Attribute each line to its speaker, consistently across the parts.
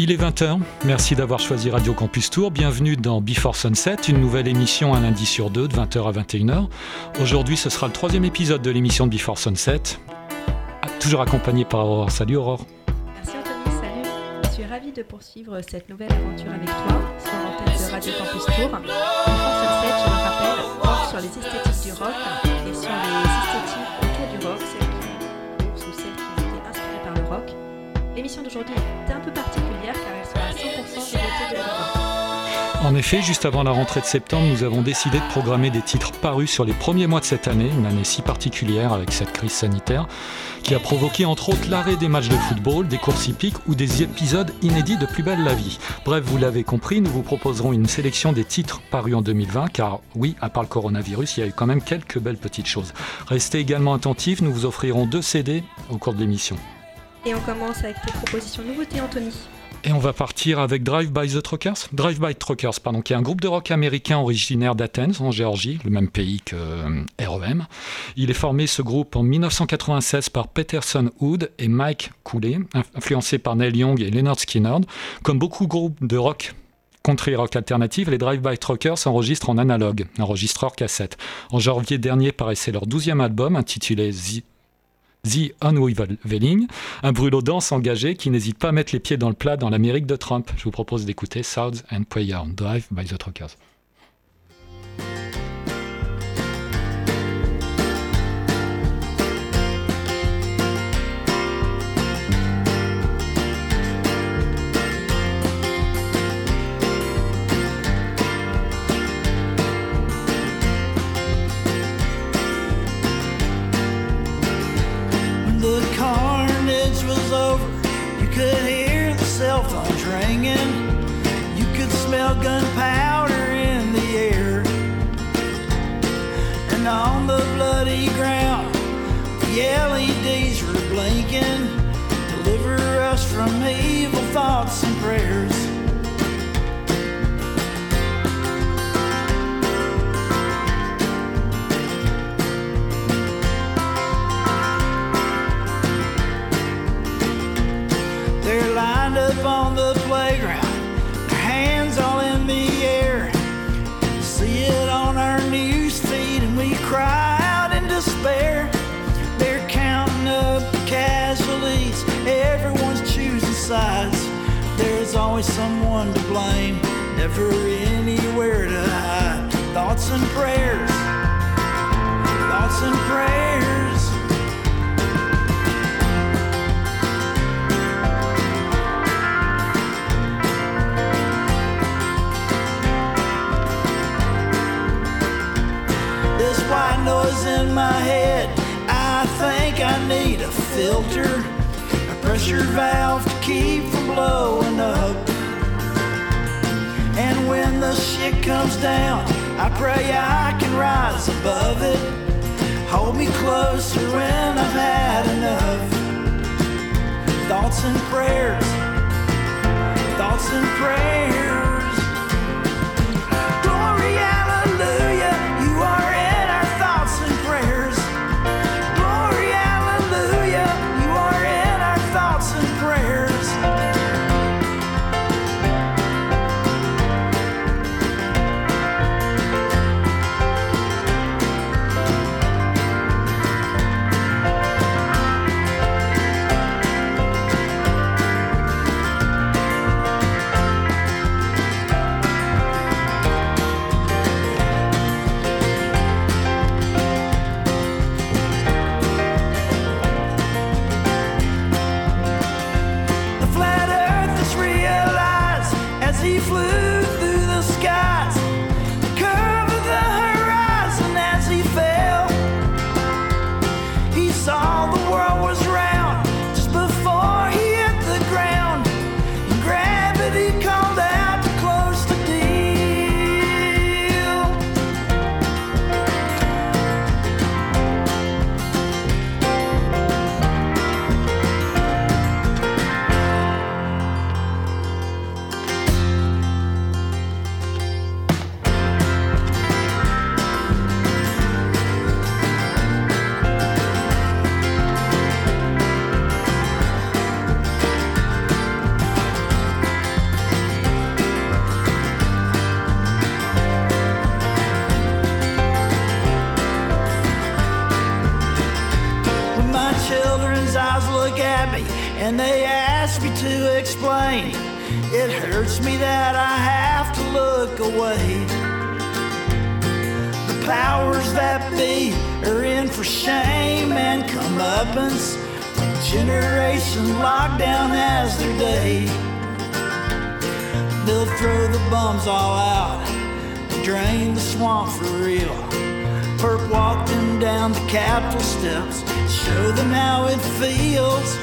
Speaker 1: Il est 20h, merci d'avoir choisi Radio Campus Tour. Bienvenue dans Before Sunset, une nouvelle émission un lundi sur deux de 20h à 21h. Aujourd'hui, ce sera le troisième épisode de l'émission de Before Sunset, toujours accompagné par Aurore. Salut Aurore.
Speaker 2: Merci Anthony, salut. Je suis ravie de poursuivre cette nouvelle aventure avec toi sur l'antenne de Radio Campus Tour. Before Sunset, je le rappelle, porte sur les esthétiques du rock et sur les esthétiques autour du rock, L'émission d'aujourd'hui est un peu particulière
Speaker 1: En effet, juste avant la rentrée de septembre, nous avons décidé de programmer des titres parus sur les premiers mois de cette année, une année si particulière avec cette crise sanitaire, qui a provoqué entre autres l'arrêt des matchs de football, des courses hippiques ou des épisodes inédits de Plus belle la vie. Bref, vous l'avez compris, nous vous proposerons une sélection des titres parus en 2020, car oui, à part le coronavirus, il y a eu quand même quelques belles petites choses. Restez également attentifs, nous vous offrirons deux CD au cours de l'émission.
Speaker 2: Et on commence avec tes propositions nouveautés, Anthony.
Speaker 1: Et on va partir avec Drive by the Truckers. Drive by Truckers, pardon, qui est un groupe de rock américain originaire d'Athens, en Géorgie, le même pays que euh, REM. Il est formé, ce groupe, en 1996 par Peterson Hood et Mike Cooley, influencé par Neil Young et Leonard Skinner. Comme beaucoup de groupes de rock country rock alternative, les Drive By Truckers s'enregistrent en analogue, enregistreur cassette. En janvier dernier paraissait leur douzième album intitulé The The Unwavering, un brûlot dense engagé qui n'hésite pas à mettre les pieds dans le plat dans l'Amérique de Trump. Je vous propose d'écouter Sounds and Prayer, Drive by the Truckers.
Speaker 3: phone's ringing. You could smell gunpowder in the air. And on the bloody ground, the LEDs were blinking. Deliver us from evil thoughts and prayers. despair. They're counting up the casualties, everyone's choosing sides. There's always someone to blame, never anywhere to hide. Thoughts and prayers, thoughts and prayers. noise in my head. I think I need a filter, a pressure valve to keep from blowing up. And when the shit comes down, I pray I can rise above it. Hold me closer when I've had enough. Thoughts and prayers, thoughts and prayers. Generation locked down as their day. They'll throw the bums all out, drain the swamp for real. Perp walk them down the Capitol steps, show them how it feels.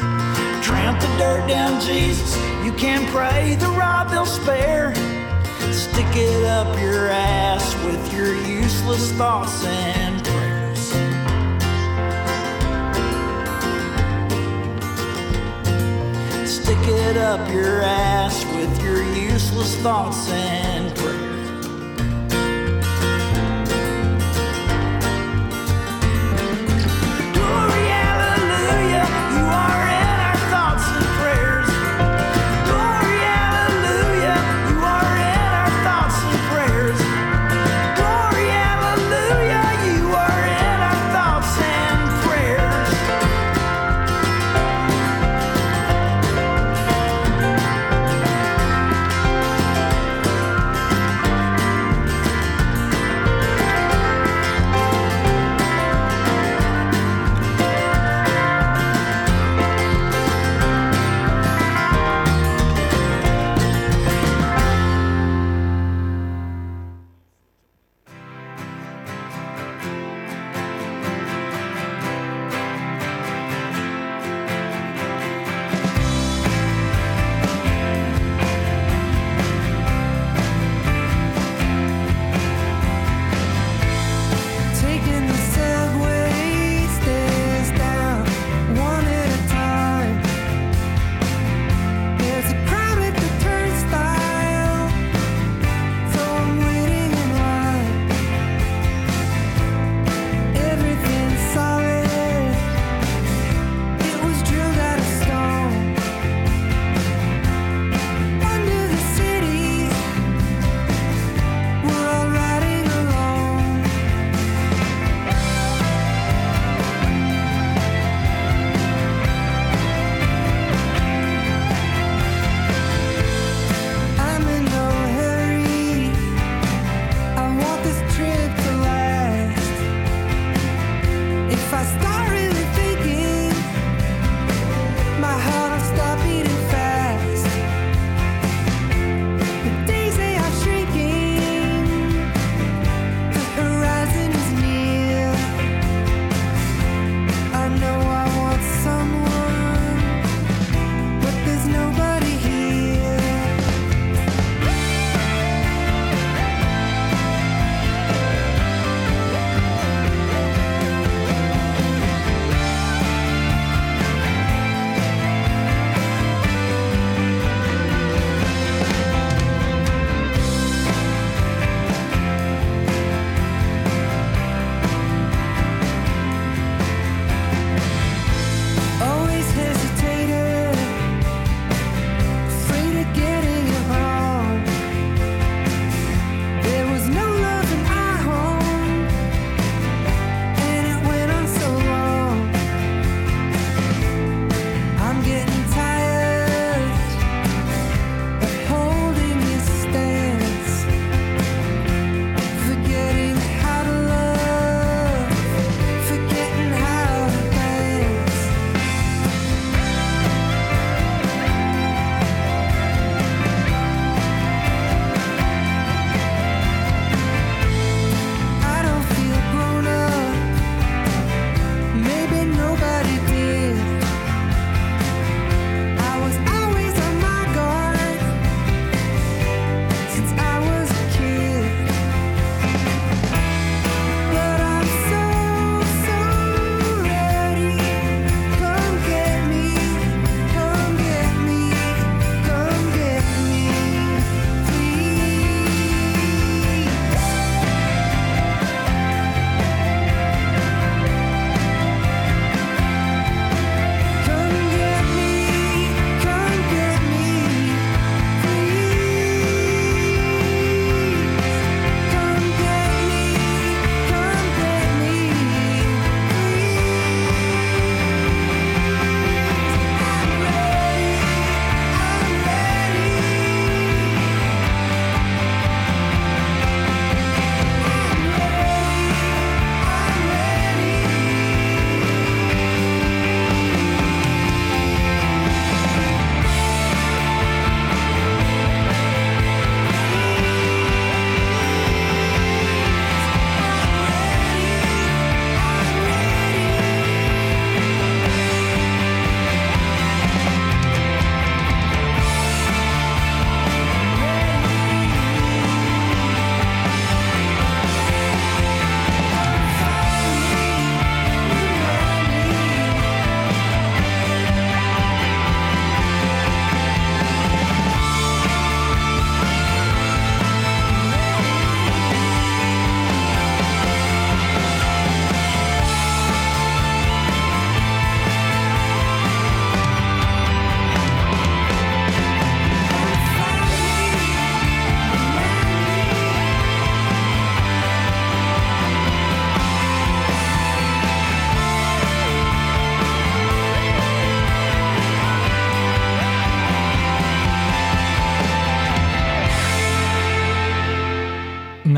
Speaker 3: Tramp the dirt down Jesus, you can pray the rod they'll spare. Stick it up your ass with your useless thoughts and up your ass with your useless thoughts and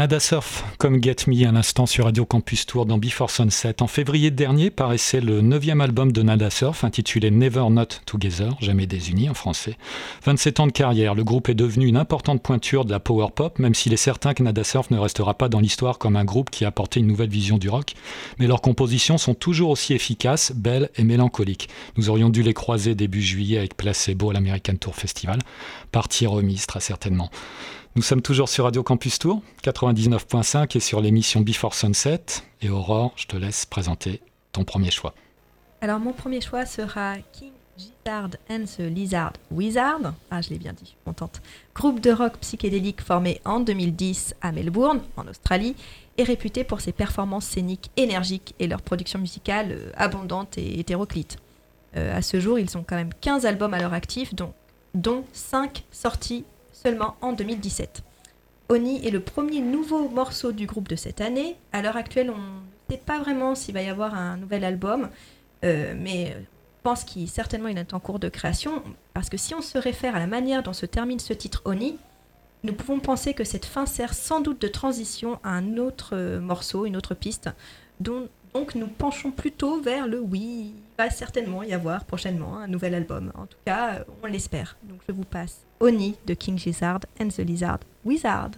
Speaker 1: Nada Surf, comme Get Me à l'instant sur Radio Campus Tour dans Before Sunset. En février dernier paraissait le neuvième album de Nada Surf intitulé Never Not Together, jamais désunis en français. 27 ans de carrière, le groupe est devenu une importante pointure de la power pop, même s'il est certain que Nada Surf ne restera pas dans l'histoire comme un groupe qui a apporté une nouvelle vision du rock. Mais leurs compositions sont toujours aussi efficaces, belles et mélancoliques. Nous aurions dû les croiser début juillet avec Placebo à l'American Tour Festival. Partie remise très certainement. Nous sommes toujours sur Radio Campus Tour 99.5 et sur l'émission Before Sunset. Et Aurore, je te laisse présenter ton premier choix.
Speaker 2: Alors mon premier choix sera King Gizzard and the Lizard Wizard. Ah, je l'ai bien dit, je suis contente. Groupe de rock psychédélique formé en 2010 à Melbourne, en Australie, et réputé pour ses performances scéniques énergiques et leur production musicale euh, abondante et hétéroclite. Euh, à ce jour, ils ont quand même 15 albums à leur actif, dont, dont 5 sortis seulement en 2017. Oni est le premier nouveau morceau du groupe de cette année. À l'heure actuelle, on ne sait pas vraiment s'il va y avoir un nouvel album, euh, mais je pense qu'il certainement est en cours de création, parce que si on se réfère à la manière dont se termine ce titre Oni, nous pouvons penser que cette fin sert sans doute de transition à un autre euh, morceau, une autre piste, dont donc nous penchons plutôt vers le oui, il va certainement y avoir prochainement un nouvel album. En tout cas, on l'espère. Donc je vous passe Oni de King Gizzard and the Lizard Wizard.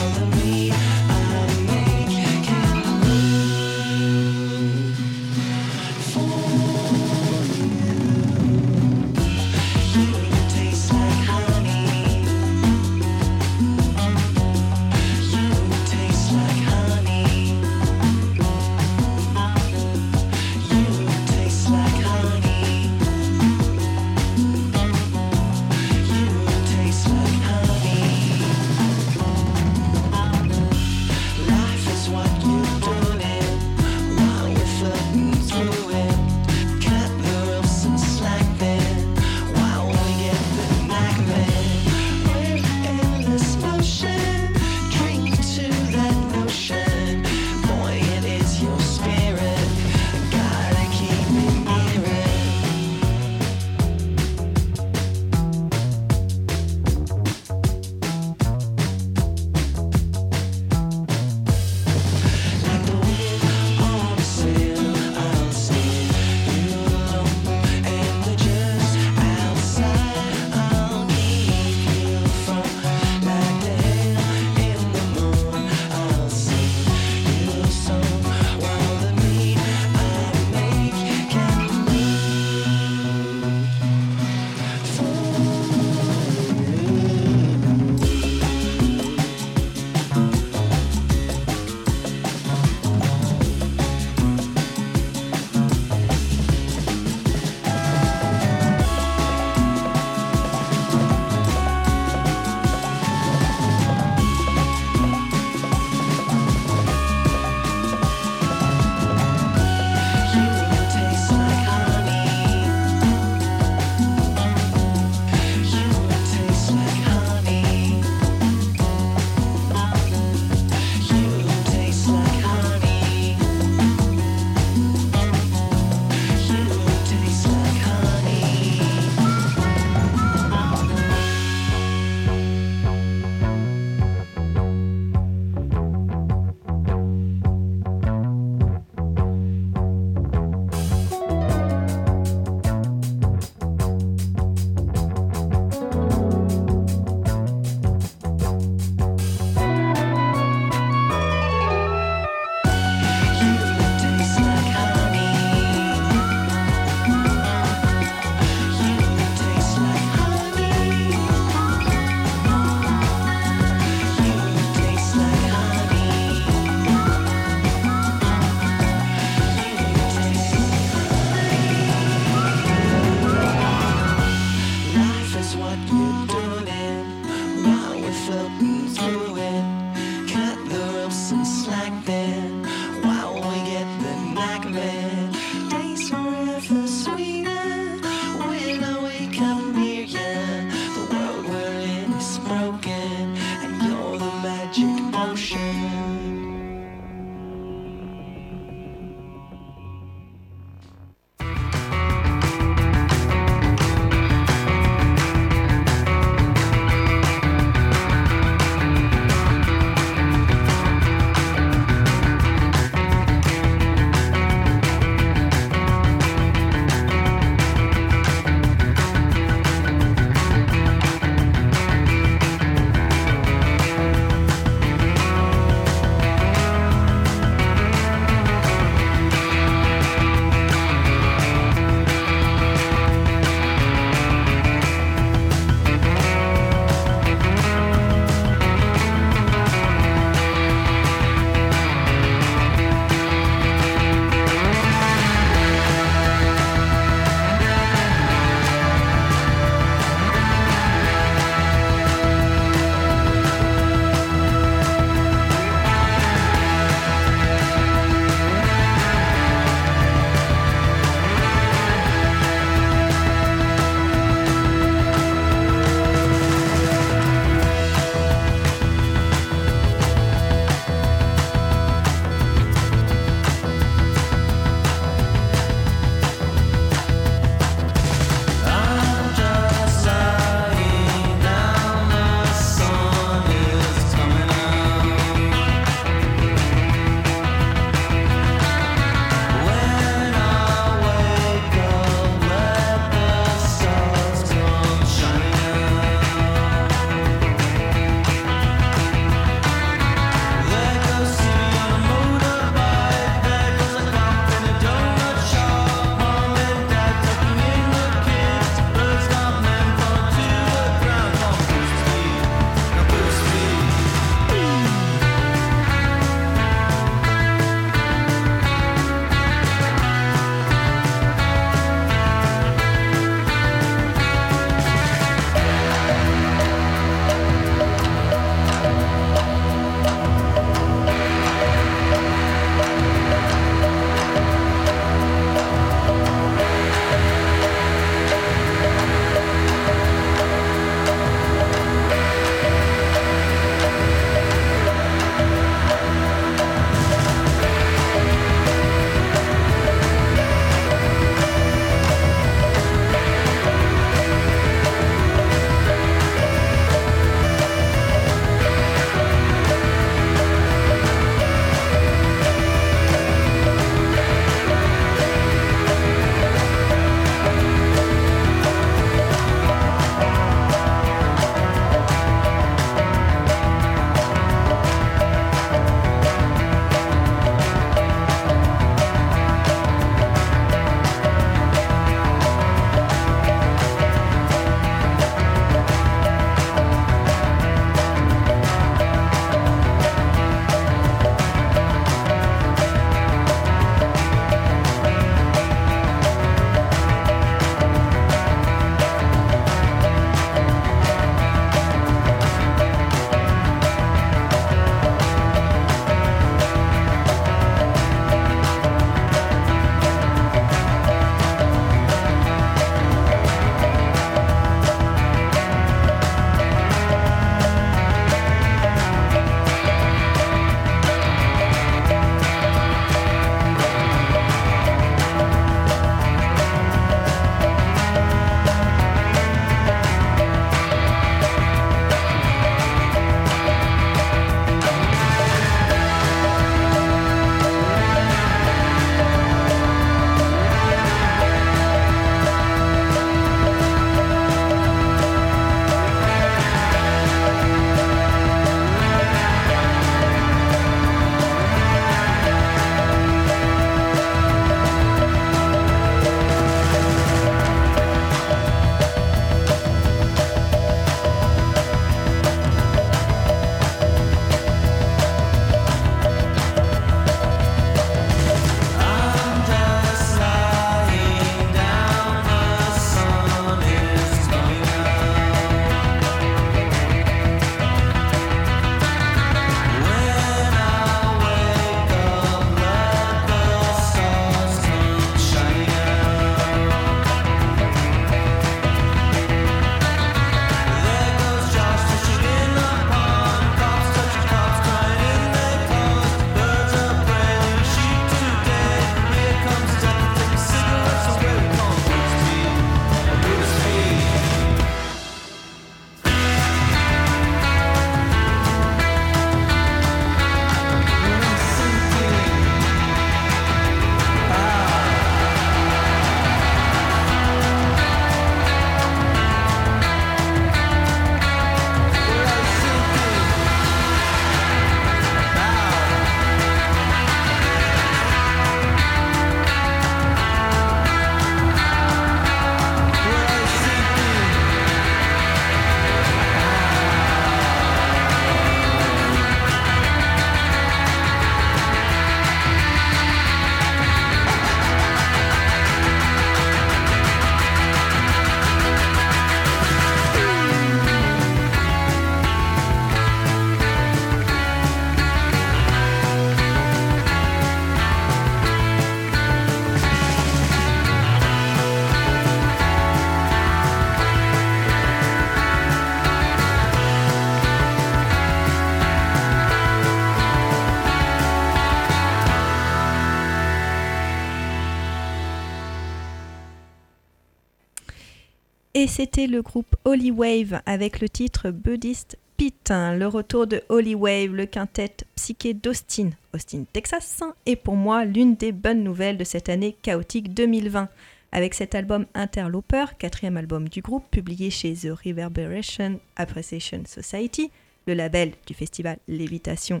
Speaker 2: C'était le groupe Holy Wave avec le titre Buddhist Pete, le retour de Holy Wave, le quintet psyché d'Austin, Austin, Texas, est pour moi l'une des bonnes nouvelles de cette année chaotique 2020. Avec cet album Interloper, quatrième album du groupe, publié chez The Reverberation Appreciation Society, le label du festival Lévitation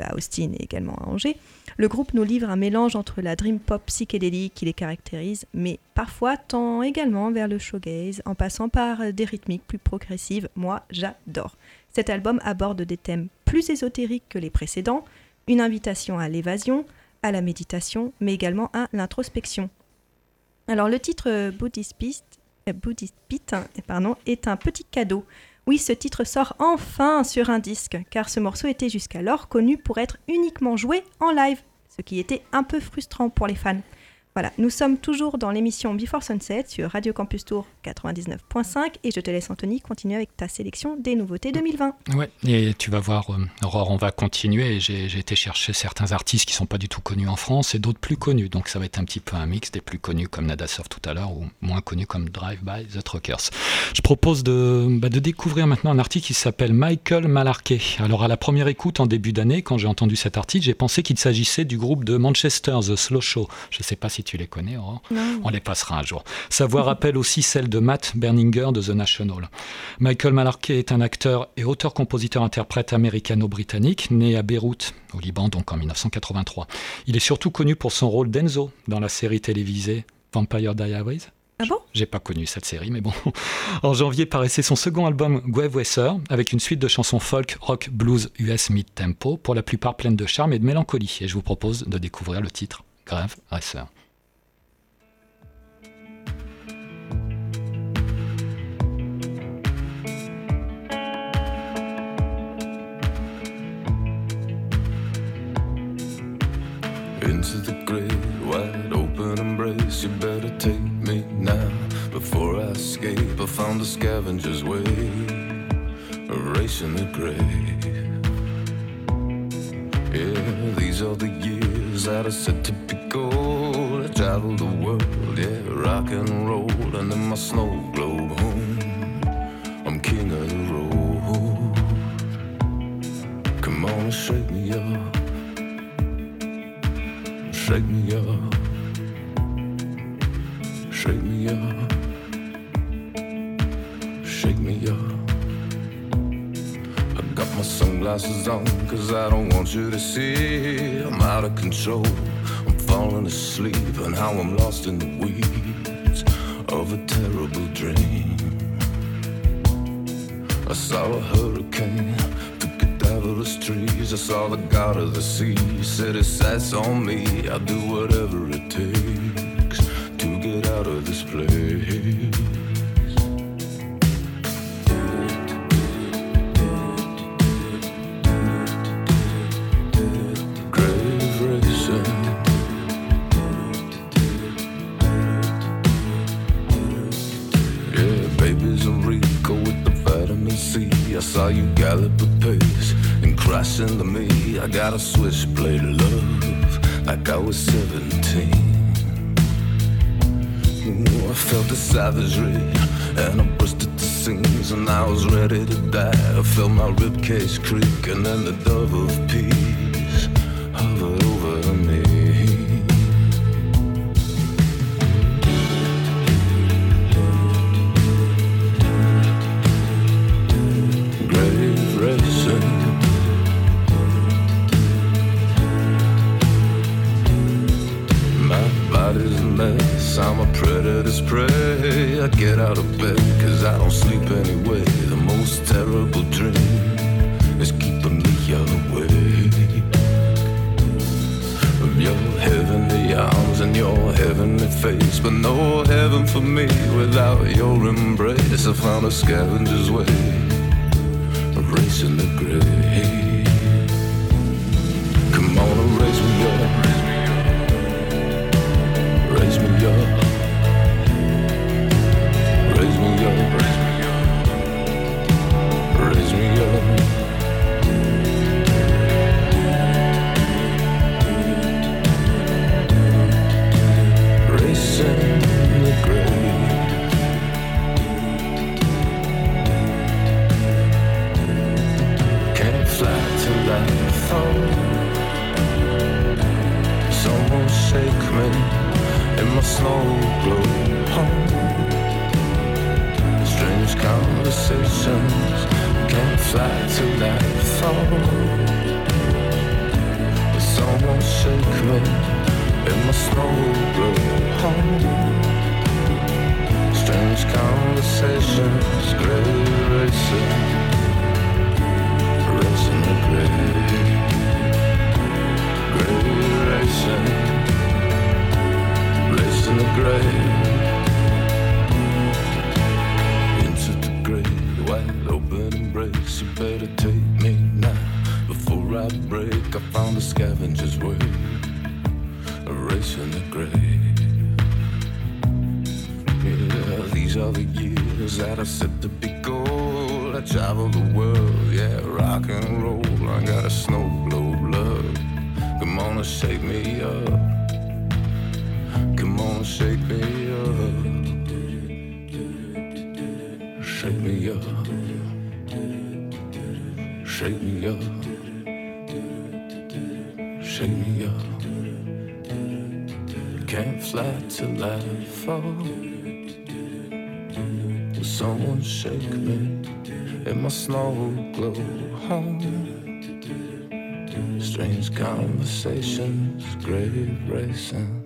Speaker 2: à Austin et également à Angers, le groupe nous livre un mélange entre la dream pop psychédélique qui les caractérise, mais parfois tend également vers le showgaze en passant par des rythmiques plus progressives. Moi, j'adore. Cet album aborde des thèmes plus ésotériques que les précédents, une invitation à l'évasion, à la méditation, mais également à l'introspection. Alors le titre Buddhist Beast, euh, Buddhist hein, pardon, est un petit cadeau oui, ce titre sort enfin sur un disque, car ce morceau était jusqu'alors connu pour être uniquement joué en live, ce qui était un peu frustrant pour les fans. Voilà, nous sommes toujours dans l'émission Before Sunset sur Radio Campus Tour 99.5 et je te laisse Anthony continuer avec ta sélection des nouveautés 2020.
Speaker 1: Ouais, et tu vas voir, euh, Aurore, on va continuer. J'ai été chercher certains artistes qui sont pas du tout connus en France et d'autres plus connus. Donc ça va être un petit peu un mix des plus connus comme Nada Surf tout à l'heure ou moins connus comme Drive by The Truckers. Je propose de, bah, de découvrir maintenant un article qui s'appelle Michael Malarkey. Alors à la première écoute en début d'année, quand j'ai entendu cet article, j'ai pensé qu'il s'agissait du groupe de Manchester, The Slow Show. Je sais pas si tu les connais, Aurore. On les passera un jour. Sa voix rappelle aussi celle de Matt Berninger de The National. Michael Malarkey est un acteur et auteur-compositeur-interprète américano-britannique, né à Beyrouth, au Liban, donc en 1983. Il est surtout connu pour son rôle d'Enzo dans la série télévisée Vampire Diaries.
Speaker 2: Ah bon?
Speaker 1: J'ai pas connu cette série, mais bon. En janvier paraissait son second album Guave Wesser, avec une suite de chansons folk, rock, blues, US mid-tempo, pour la plupart pleines de charme et de mélancolie. Et je vous propose de découvrir le titre Grave Racer.
Speaker 4: Into the great wide open embrace. You better take me now before I escape. I found the scavenger's way, erasing the grave. Yeah, these are the years that are set to be gold. I travel the world, yeah, rock and roll, and in my snow globe I'm lost in the Case Creek and then the better take me now before I break. I found a scavenger's way, erasing the grave. Yeah, these are the years that I set to be gold. I travel the world, yeah, rock and roll. I got a snow globe love. Come on and shake me up. Come on and shake me up. Shake me up. Shake me up. Shake me up. Can't fly till I fall. Will someone shake me in my snow globe home? Strange conversations, grave racing.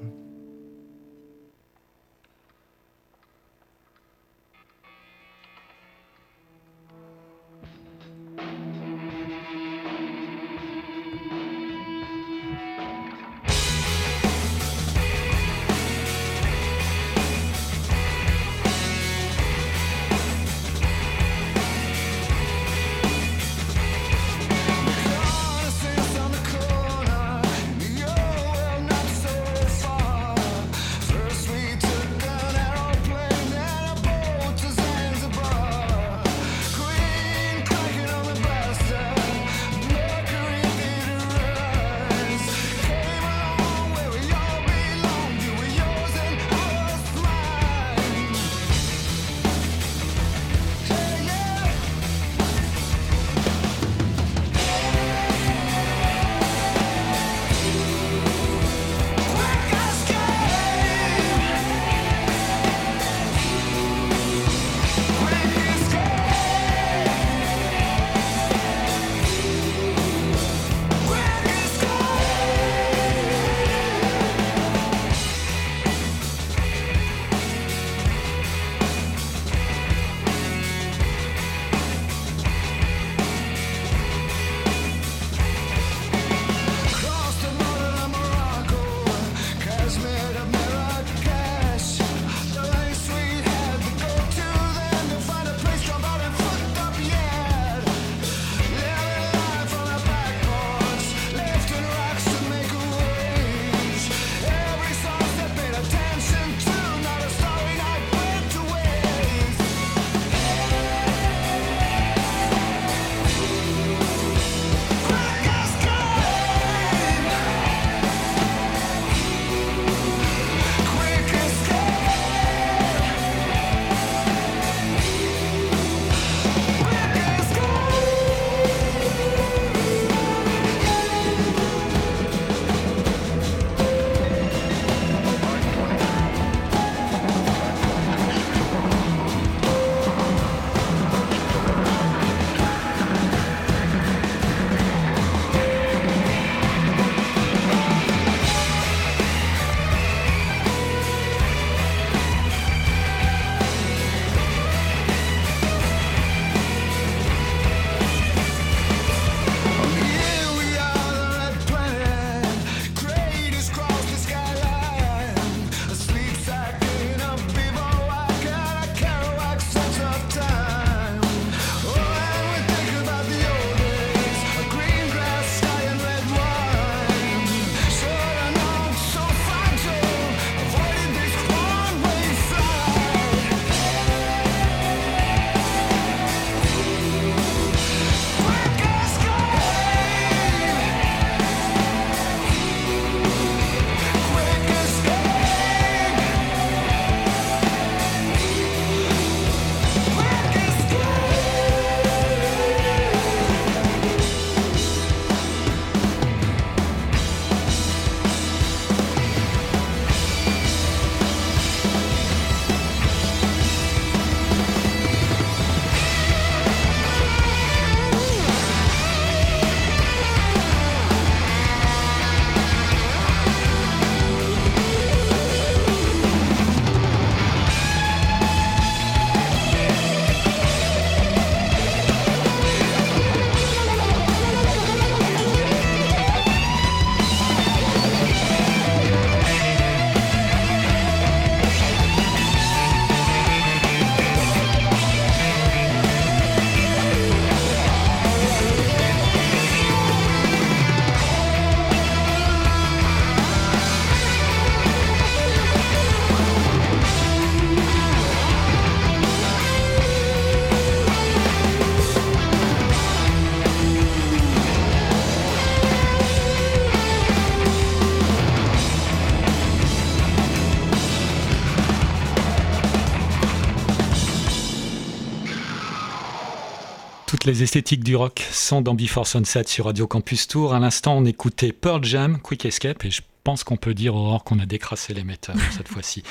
Speaker 1: Les esthétiques du rock sont dans Before Sunset sur Radio Campus Tour. À l'instant, on écoutait Pearl Jam, Quick Escape, et je pense qu'on peut dire, Aurore, qu'on a décrassé l'émetteur cette fois-ci.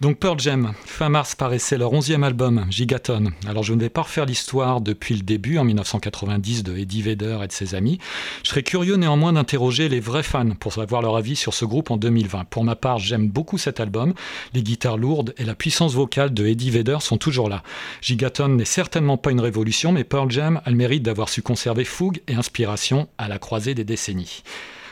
Speaker 1: Donc Pearl Jam, fin mars paraissait leur onzième album, Gigaton. Alors je ne vais pas refaire l'histoire depuis le début, en 1990, de Eddie Vedder et de ses amis. Je serais curieux néanmoins d'interroger les vrais fans pour savoir leur avis sur ce groupe en 2020. Pour ma part, j'aime beaucoup cet album. Les guitares lourdes et la puissance vocale de Eddie Vedder sont toujours là. Gigaton n'est certainement pas une révolution, mais Pearl Jam a le mérite d'avoir su conserver fougue et inspiration à la croisée des décennies.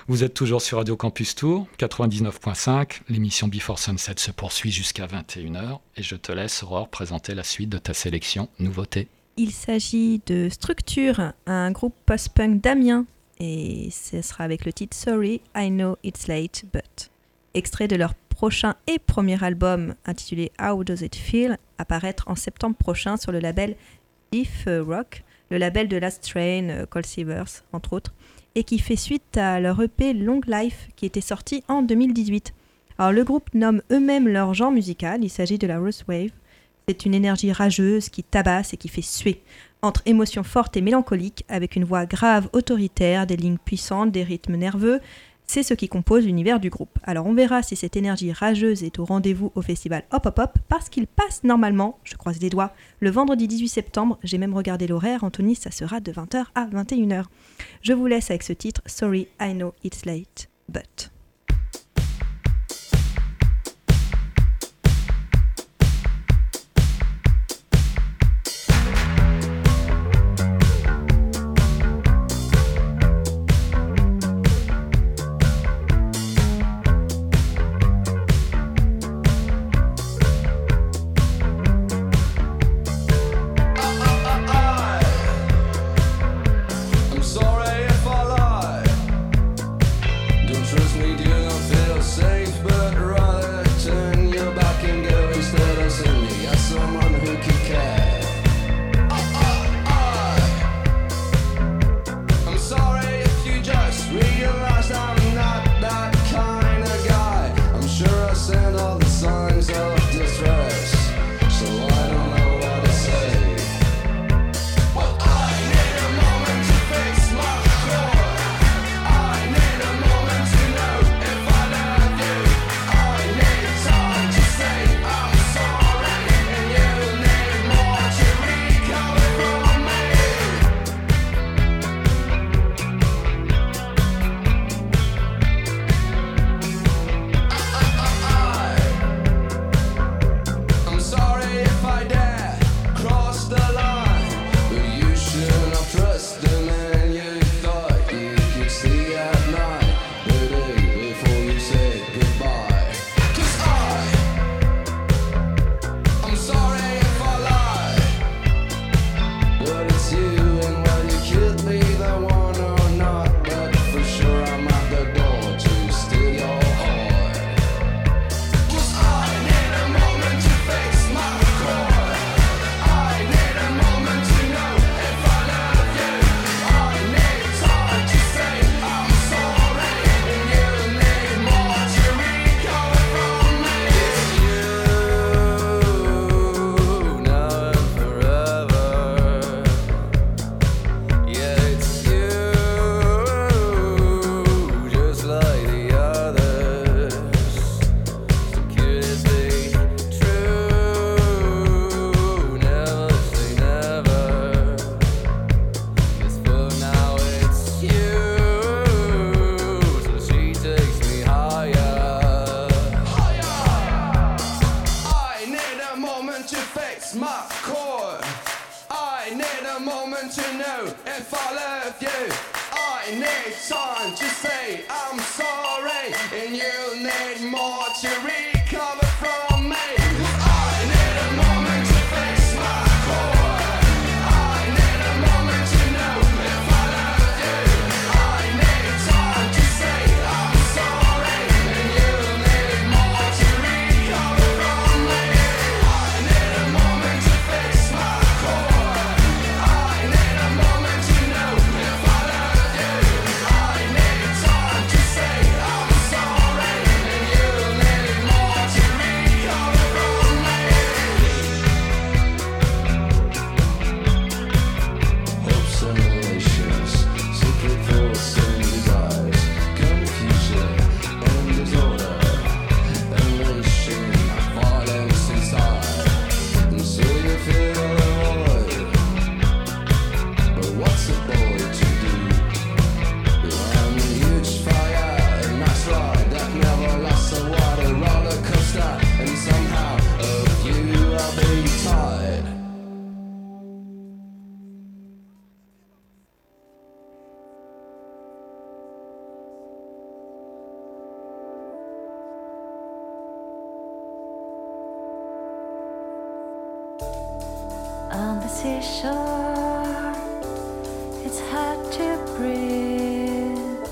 Speaker 1: Vous êtes toujours sur Radio Campus Tour, 99.5. L'émission Before Sunset se poursuit jusqu'à 21h et je te laisse, Aurore, présenter la suite de ta sélection nouveauté.
Speaker 5: Il s'agit de Structure, un groupe post-punk d'Amiens et ce sera avec le titre Sorry, I know it's late, but. Extrait de leur prochain et premier album intitulé How Does It Feel, apparaître en septembre prochain sur le label If Rock, le label de Last Train, euh, Cold Seavers, entre autres et qui fait suite à leur EP Long Life qui était sorti en 2018. Alors le groupe nomme eux-mêmes leur genre musical, il s'agit de la Rose Wave. C'est une énergie rageuse qui tabasse et qui fait suer, entre émotions fortes et mélancoliques, avec une voix grave, autoritaire, des lignes puissantes, des rythmes nerveux, c'est ce qui compose l'univers du groupe. Alors on verra si cette énergie rageuse est au rendez-vous au festival Hop Hop Hop, parce qu'il passe normalement, je croise les doigts, le vendredi 18 septembre, j'ai même regardé l'horaire, Anthony, ça sera de 20h à 21h. Je vous laisse avec ce titre, Sorry, I know it's late, but...
Speaker 6: on the seashore. It's hard to breathe.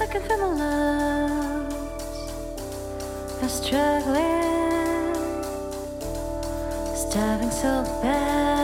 Speaker 6: I can feel my lungs are struggling, starving so bad.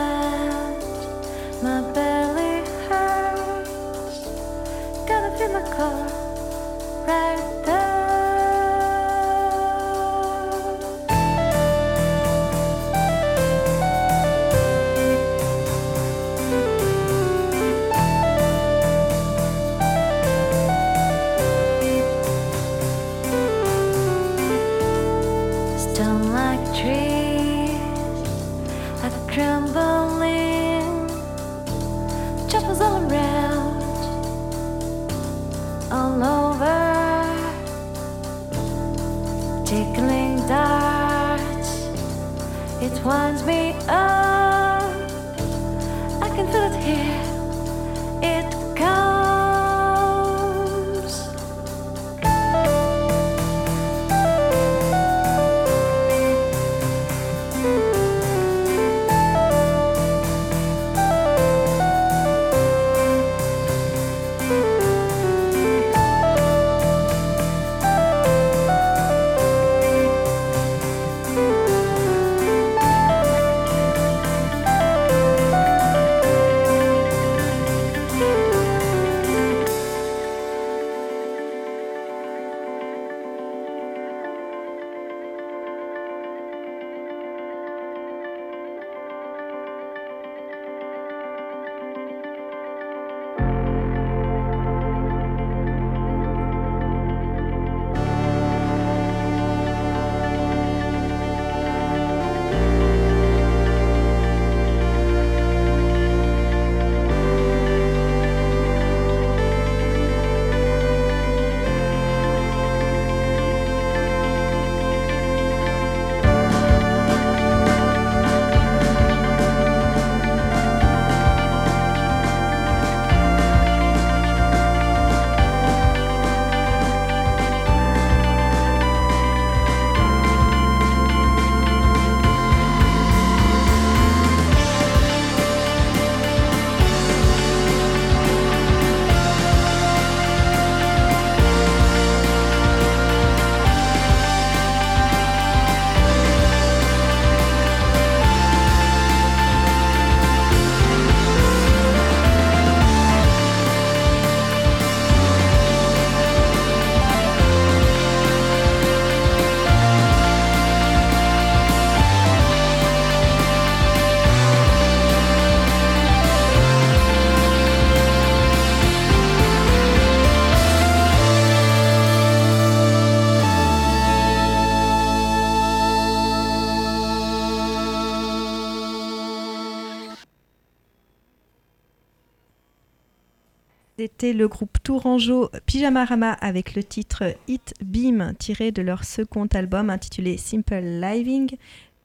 Speaker 2: Le groupe Tourangeau Pyjamarama avec le titre Hit Beam tiré de leur second album intitulé Simple Living,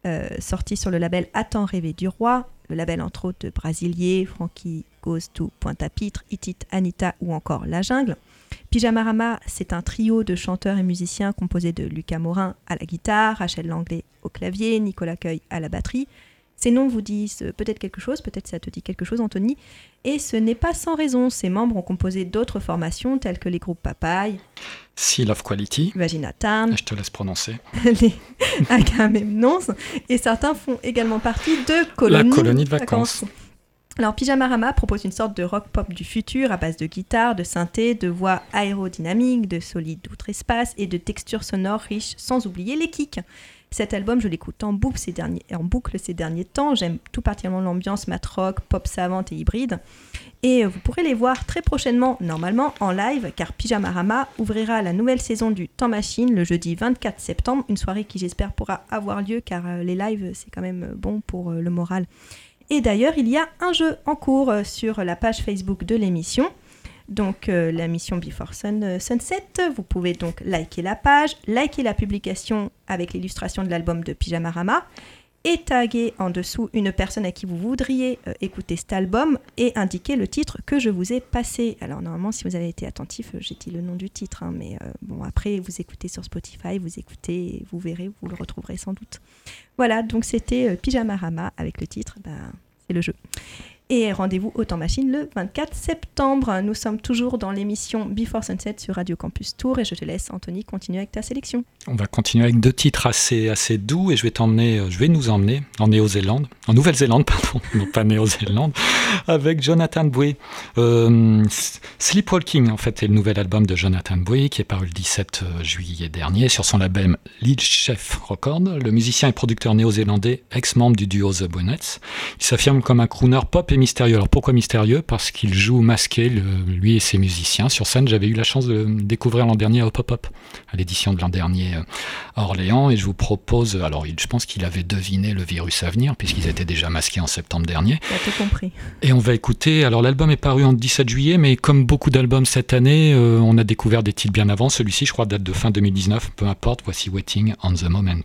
Speaker 2: euh, sorti sur le label Attends rêver du roi, le label entre autres de Brasilier, Frankie Goes to Pointe-à-Pitre, Itit Anita ou encore La Jungle. Pyjamarama, c'est un trio de chanteurs et musiciens composé de Lucas Morin à la guitare, Rachel Langlais au clavier, Nicolas Cueil à la batterie. Ces noms vous disent peut-être quelque chose, peut-être ça te dit quelque chose Anthony, et ce n'est pas sans raison, ces membres ont composé d'autres formations telles que les groupes Papaye,
Speaker 1: Seal of Quality.
Speaker 2: Vagina Town,
Speaker 1: Je te laisse prononcer.
Speaker 2: les Agamemnons, et certains font également partie de colonies,
Speaker 1: colonie de vacances.
Speaker 2: Alors Pyjamarama propose une sorte de rock pop du futur à base de guitare, de synthé, de voix aérodynamiques, de solides d'outre-espace et de textures sonores riches, sans oublier les kicks. Cet album, je l'écoute en boucle ces derniers, temps. J'aime tout particulièrement l'ambiance mat rock, pop savante et hybride. Et vous pourrez les voir très prochainement, normalement en live, car Pyjamarama ouvrira la nouvelle saison du Temps Machine le jeudi 24 septembre, une soirée qui j'espère pourra avoir lieu, car euh, les lives c'est quand même bon pour euh, le moral. Et d'ailleurs, il y a un jeu en cours euh, sur la page Facebook de l'émission. Donc euh, la mission Before Sun- euh, Sunset, vous pouvez donc liker la page, liker la publication avec l'illustration de l'album de Pyjamarama et taguer en dessous une personne à qui vous voudriez euh, écouter cet album et indiquer le titre que je vous ai passé. Alors normalement, si vous avez été attentif, j'ai dit le nom du titre, hein, mais bon après vous écoutez sur Spotify, vous écoutez, vous verrez, vous le retrouverez sans doute. Voilà, donc c'était Pyjamarama avec le titre bah, c'est le jeu. Et rendez-vous au Temps Machine le 24 septembre. Nous sommes toujours dans l'émission Before Sunset sur Radio Campus Tour et je te laisse, Anthony, continuer avec ta sélection.
Speaker 7: On va continuer avec deux titres assez, doux et je vais, t'emmener, je vais nous emmener en Nouvelle-Zélande, pardon, non pas Néo-Zélande, avec Jonathan Boué. Euh, Sleepwalking, en fait, est le nouvel album de Jonathan Boué qui est paru le 17 euh, juillet dernier sur son label Lead Chef Record. Le musicien et producteur néo-zélandais, ex-membre du duo The Bonnets. Il s'affirme comme un crooner pop mystérieux. Alors pourquoi mystérieux? Parce qu'il joue masqué, lui et ses musiciens. Sur scène, j'avais eu la chance de découvrir l'an dernier Hop Hop Hop, à l'édition de l'an dernier euh, à Orléans. Et je vous propose, alors je pense qu'il avait deviné le virus à venir, puisqu'ils étaient déjà masqués en septembre dernier.
Speaker 2: tout compris.
Speaker 7: Et on va écouter, alors l'album est paru en 17 juillet, mais comme beaucoup d'albums cette année, euh, on a découvert des titres bien avant. Celui-ci, je crois, date de fin 2019, peu importe, voici Waiting on the Moment.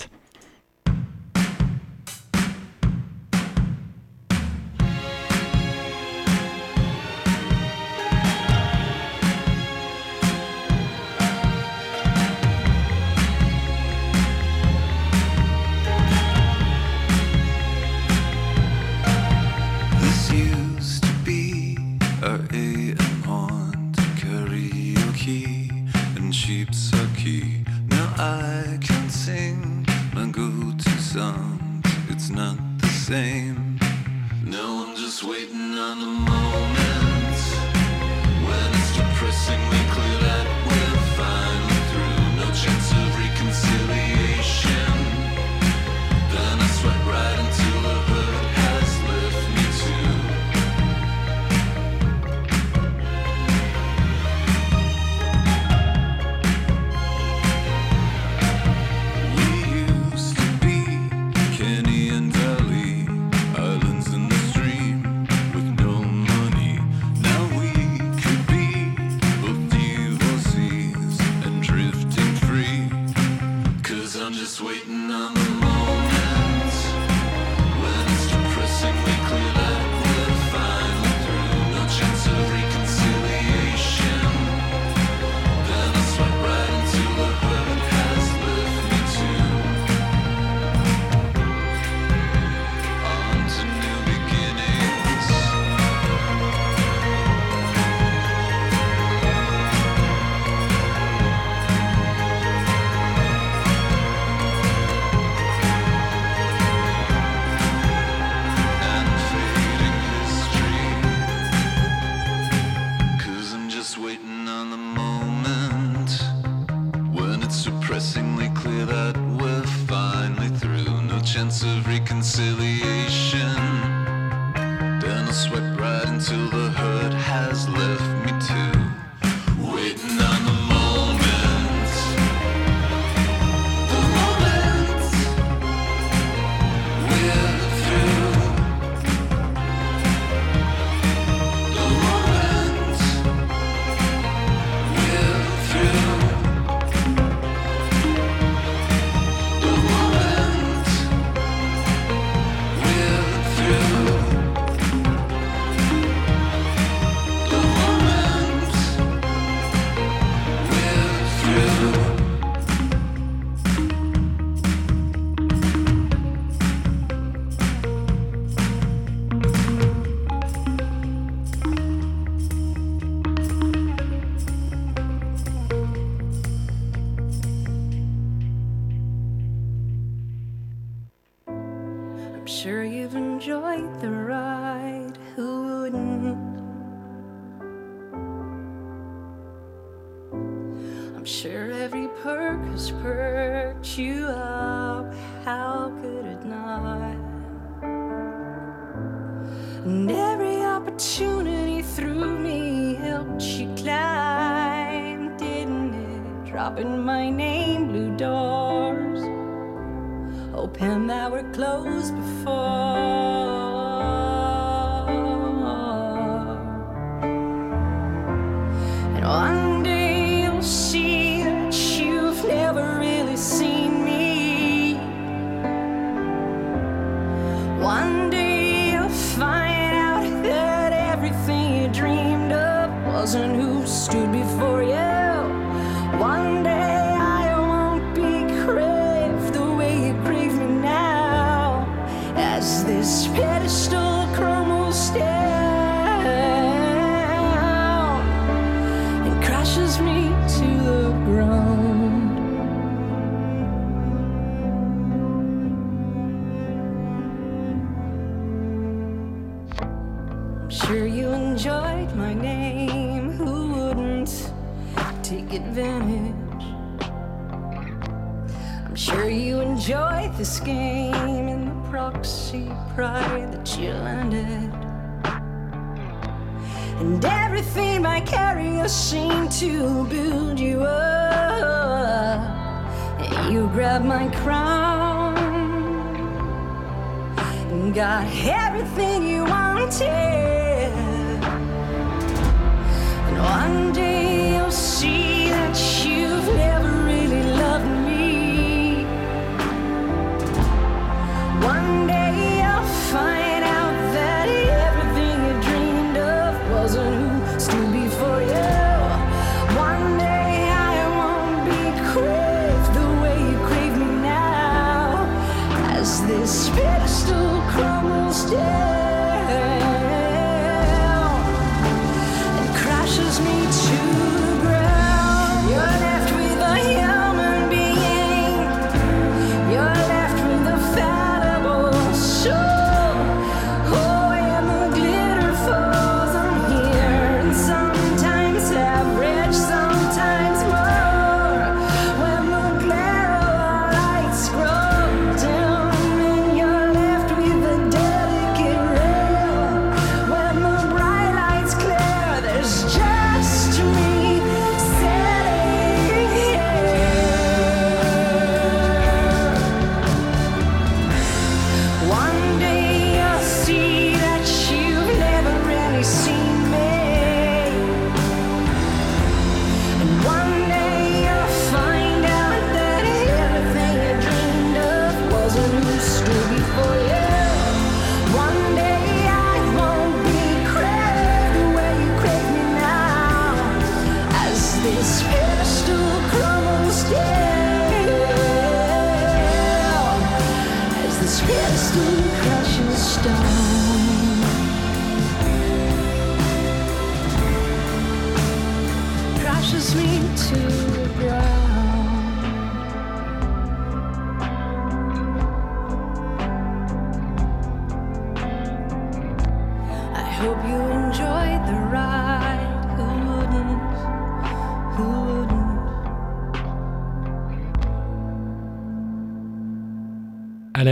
Speaker 6: up in my name, blue doors. Open that were closed before. Pride that you landed. And everything vicarious seemed to build you up. You grabbed my crown and got everything you wanted. And one day you'll see that you've never Yeah.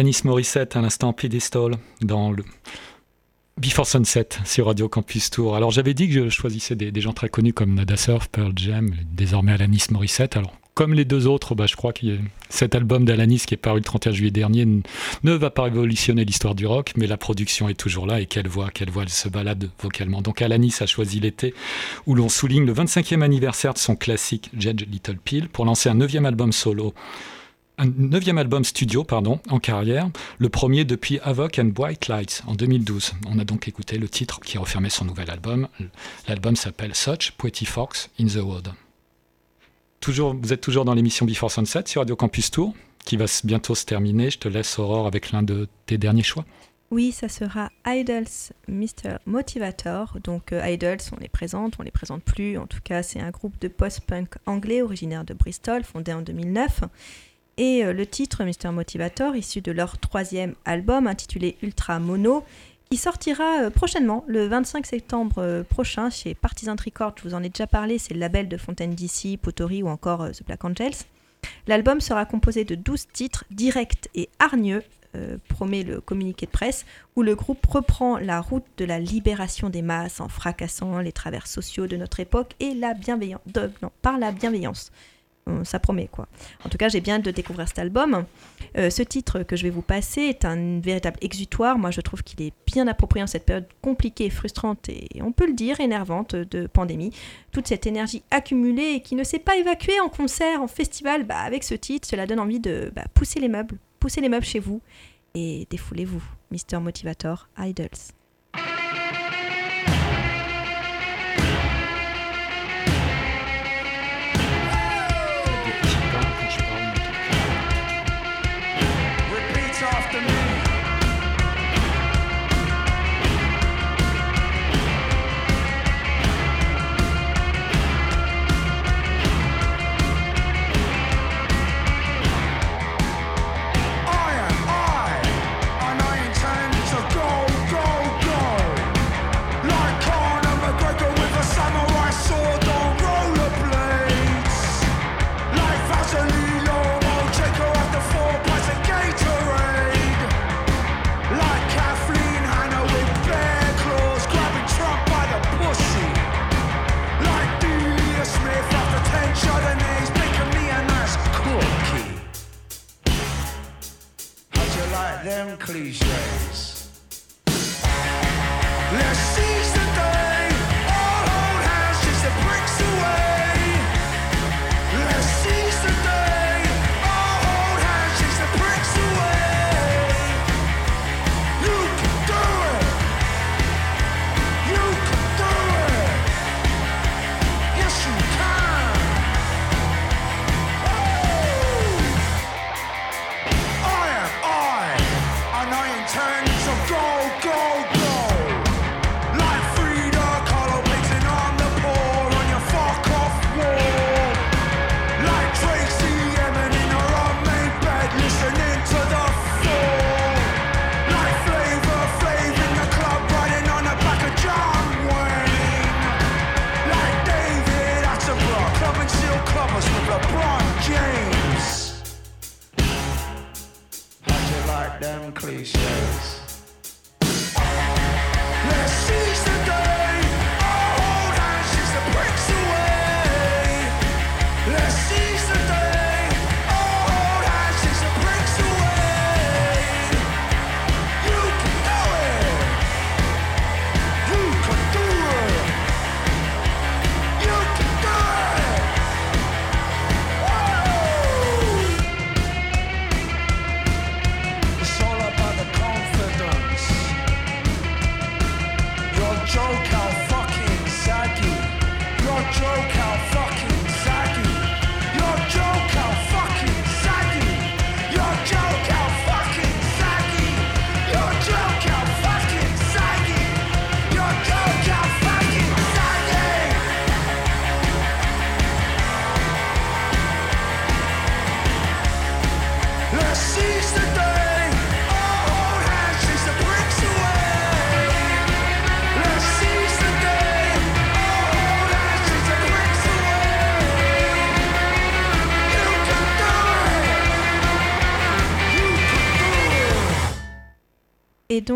Speaker 1: Alanis Morissette à l'instant Pedestal dans le Before Sunset sur Radio Campus Tour. Alors j'avais dit que je choisissais des, gens très connus comme Nada Surf, Pearl Jam, désormais Alanis Morissette. Alors comme les deux autres, bah, je crois que cet album d'Alanis qui est paru le 31 juillet dernier ne va pas révolutionner l'histoire du rock, mais la production est toujours là et quelle voix, quelle voix elle se balade vocalement. Donc Alanis a choisi l'été où l'on souligne le 25e anniversaire de son classique Judge Little Pill pour lancer un neuvième album solo un neuvième album studio pardon, en carrière, le premier depuis Havoc and White Lights en 2012. On a donc écouté le titre qui refermait son nouvel album. L'album s'appelle Such Pretty Fox in the Wood. Toujours, vous êtes toujours dans l'émission Before Sunset sur Radio Campus Tour, qui va bientôt se terminer. Je te laisse Aurore avec l'un de tes derniers choix.
Speaker 2: Oui, ça sera Idols Mr. Motivator. Donc euh, Idols, on les présente, on les présente plus. En tout cas, c'est un groupe de post-punk anglais originaire de Bristol, fondé en 2009. Et euh, le titre Mr. Motivator, issu de leur troisième album intitulé Ultra Mono, qui sortira euh, prochainement, le 25 septembre euh, prochain, chez Partisan Records. Je vous en ai déjà parlé, c'est le label de Fontaine DC, Potori ou encore The Black Angels. L'album sera composé de 12 titres directs et hargneux, promet le communiqué de presse, où le groupe reprend la route de la libération des masses en fracassant les travers sociaux de notre époque et la bienveillance, par la bienveillance. Ça promet quoi. En tout cas, j'ai bien de découvrir cet album. Euh, ce titre que je vais vous passer est un véritable exutoire. Moi, je trouve qu'il est bien approprié en cette période compliquée, frustrante et on peut le dire énervante de pandémie. Toute cette énergie accumulée qui ne s'est pas évacuée en concert, en festival, bah, avec ce titre, cela donne envie de bah, pousser les meubles, pousser les meubles chez vous et défoulez-vous. Mister Motivator, Idols.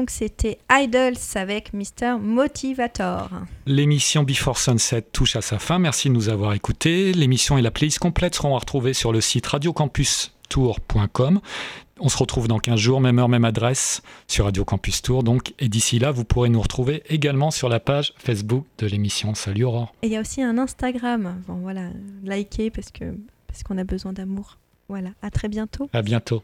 Speaker 2: Donc c'était Idols avec Mr. Motivator.
Speaker 1: L'émission Before Sunset touche à sa fin. Merci de nous avoir écoutés. L'émission et la playlist complète seront à retrouver sur le site radiocampustour.com. On se retrouve dans 15 jours, même heure, même adresse sur Radio Campus Tour. Donc, et d'ici là, vous pourrez nous retrouver également sur la page Facebook de l'émission. Salut Aurore.
Speaker 2: Et il y a aussi un Instagram. Bon voilà, likez parce que parce qu'on a besoin d'amour. Voilà, à très bientôt.
Speaker 1: À bientôt.